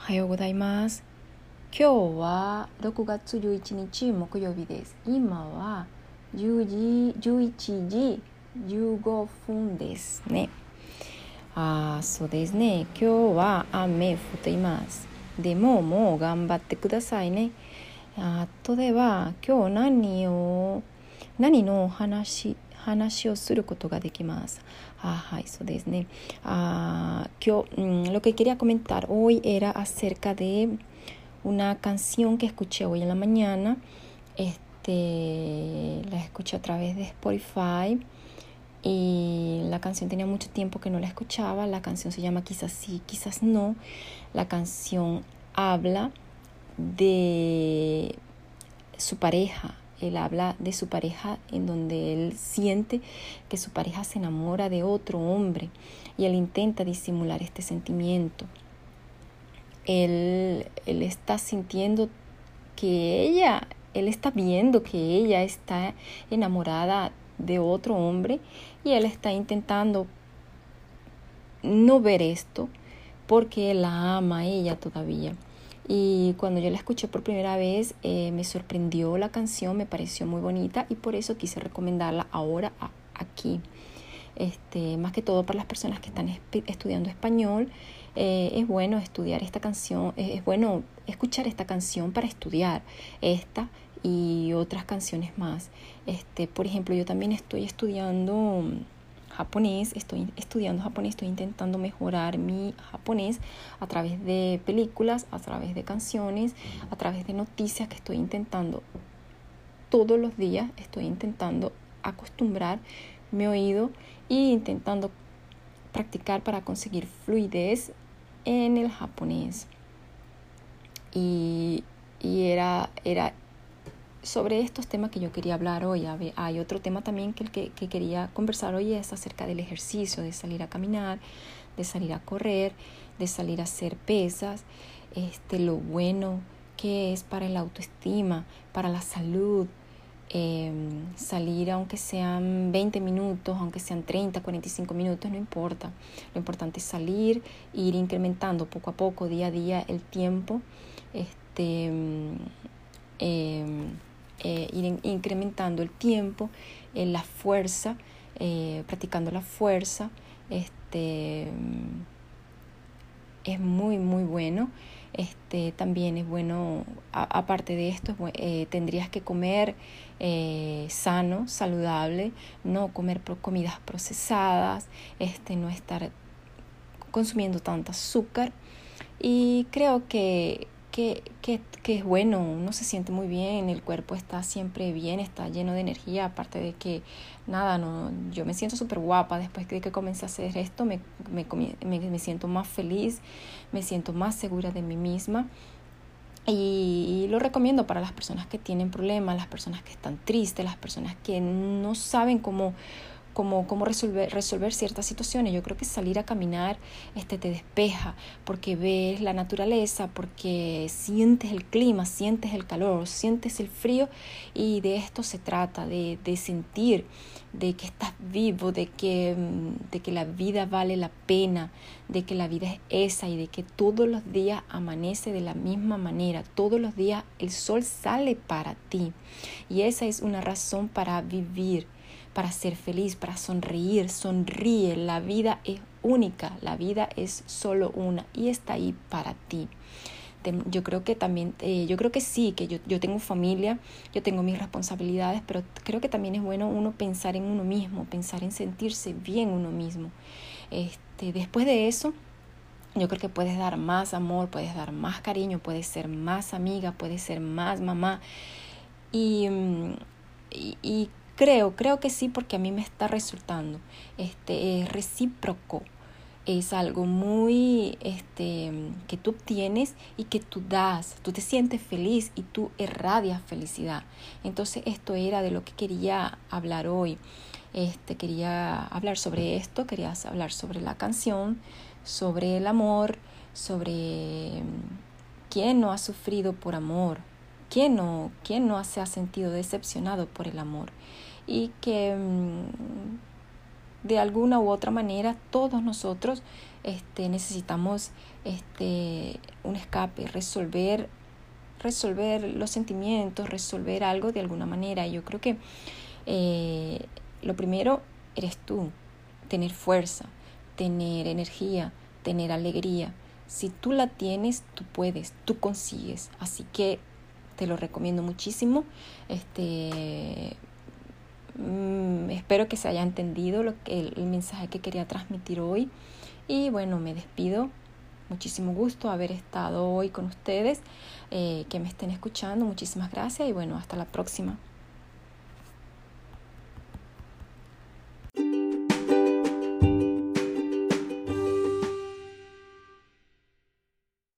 おはようございます。今日は6月11日木曜日です。今は10時11時15分ですね。ああそうですね。今日は雨降っています。でももう頑張ってくださいね。あとでは今日何を何の話話をすることができます。Ah, eso es, ¿no? Ah, yo, lo que quería comentar hoy era acerca de una canción que escuché hoy en la mañana. Este, la escuché a través de Spotify y la canción tenía mucho tiempo que no la escuchaba. La canción se llama Quizás sí, quizás no. La canción habla de su pareja, él habla de su pareja en donde él siente que su pareja se enamora de otro hombre y él intenta disimular este sentimiento. Él, él está sintiendo que ella, él está viendo que ella está enamorada de otro hombre y él está intentando no ver esto porque él la ama a ella todavía. Y cuando yo la escuché por primera vez eh, me sorprendió la canción, me pareció muy bonita y por eso quise recomendarla ahora aquí. Este, más que todo para las personas que están estudiando español, eh, es bueno estudiar esta canción, es bueno escuchar esta canción para estudiar esta y otras canciones más. Este, por ejemplo, yo también estoy estudiando japonés, estoy estudiando japonés, estoy intentando mejorar mi japonés a través de películas, a través de canciones, a través de noticias que estoy intentando todos los días, estoy intentando acostumbrar mi oído e intentando practicar para conseguir fluidez en el japonés. Y, y era, era sobre estos temas que yo quería hablar hoy. Hay otro tema también que, que, que quería conversar hoy es acerca del ejercicio, de salir a caminar, de salir a correr, de salir a hacer pesas, este, lo bueno que es para la autoestima, para la salud, em, salir aunque sean 20 minutos, aunque sean 30, 45 minutos, no importa. Lo importante es salir, ir incrementando poco a poco, día a día, el tiempo. Este, eh, eh, ir incrementando el tiempo, eh, la fuerza, eh, practicando la fuerza, este, es muy, muy bueno. Este, también es bueno, aparte de esto, tendrías que comer sano, saludable, no comer comidas procesadas, este, no estar consumiendo tanta azúcar. Y creo que que, que, que, es bueno, uno se siente muy bien, el cuerpo está siempre bien, está lleno de energía, aparte de que nada, no, yo me siento súper guapa después de que comencé a hacer esto, me, me, me, me, siento más feliz, me siento más segura de mí misma. Y, y lo recomiendo para las personas que tienen problemas, las personas que están tristes, las personas que no saben cómo cómo, cómo resolver, resolver ciertas situaciones. Yo creo que salir a caminar este, te despeja porque ves la naturaleza, porque sientes el clima, sientes el calor, sientes el frío y de esto se trata, de, de sentir de que estás vivo, de que, de que la vida vale la pena, de que la vida es esa y de que todos los días amanece de la misma manera, todos los días el sol sale para ti. Y esa es una razón para vivir para ser feliz, para sonreír. Sonríe, la vida es única, la vida es solo una y está ahí para ti. Yo creo que también, eh, yo creo que sí, que yo, yo tengo familia, yo tengo mis responsabilidades, pero creo que también es bueno uno pensar en uno mismo, pensar en sentirse bien uno mismo. Este, después de eso, yo creo que puedes dar más amor, puedes dar más cariño, puedes ser más amiga, puedes ser más mamá. Y, mm, y, y Creo, creo que sí, porque a mí me está resultando. Este, es recíproco. Es algo muy este, que tú obtienes y que tú das. Tú te sientes feliz y tú irradias felicidad. Entonces, esto era de lo que quería hablar hoy. Este, quería hablar sobre esto, quería hablar sobre la canción, sobre el amor, sobre quién no ha sufrido por amor, quién no, quién no se ha sentido decepcionado por el amor y que mm, de alguna u otra manera todos nosotros este, necesitamos este, un escape, resolver, resolver los sentimientos, resolver algo de alguna manera. Yo creo que eh, lo primero eres tú, tener fuerza, tener energía, tener alegría. Si tú la tienes, tú puedes, tú consigues. Así que te lo recomiendo muchísimo. Este, mm, espero que se haya entendido lo que, el, mensaje que quería transmitir hoy. Y bueno, me despido. Muchísimo gusto haber estado hoy con ustedes, eh, que me estén escuchando. Muchísimas gracias y bueno, hasta la próxima.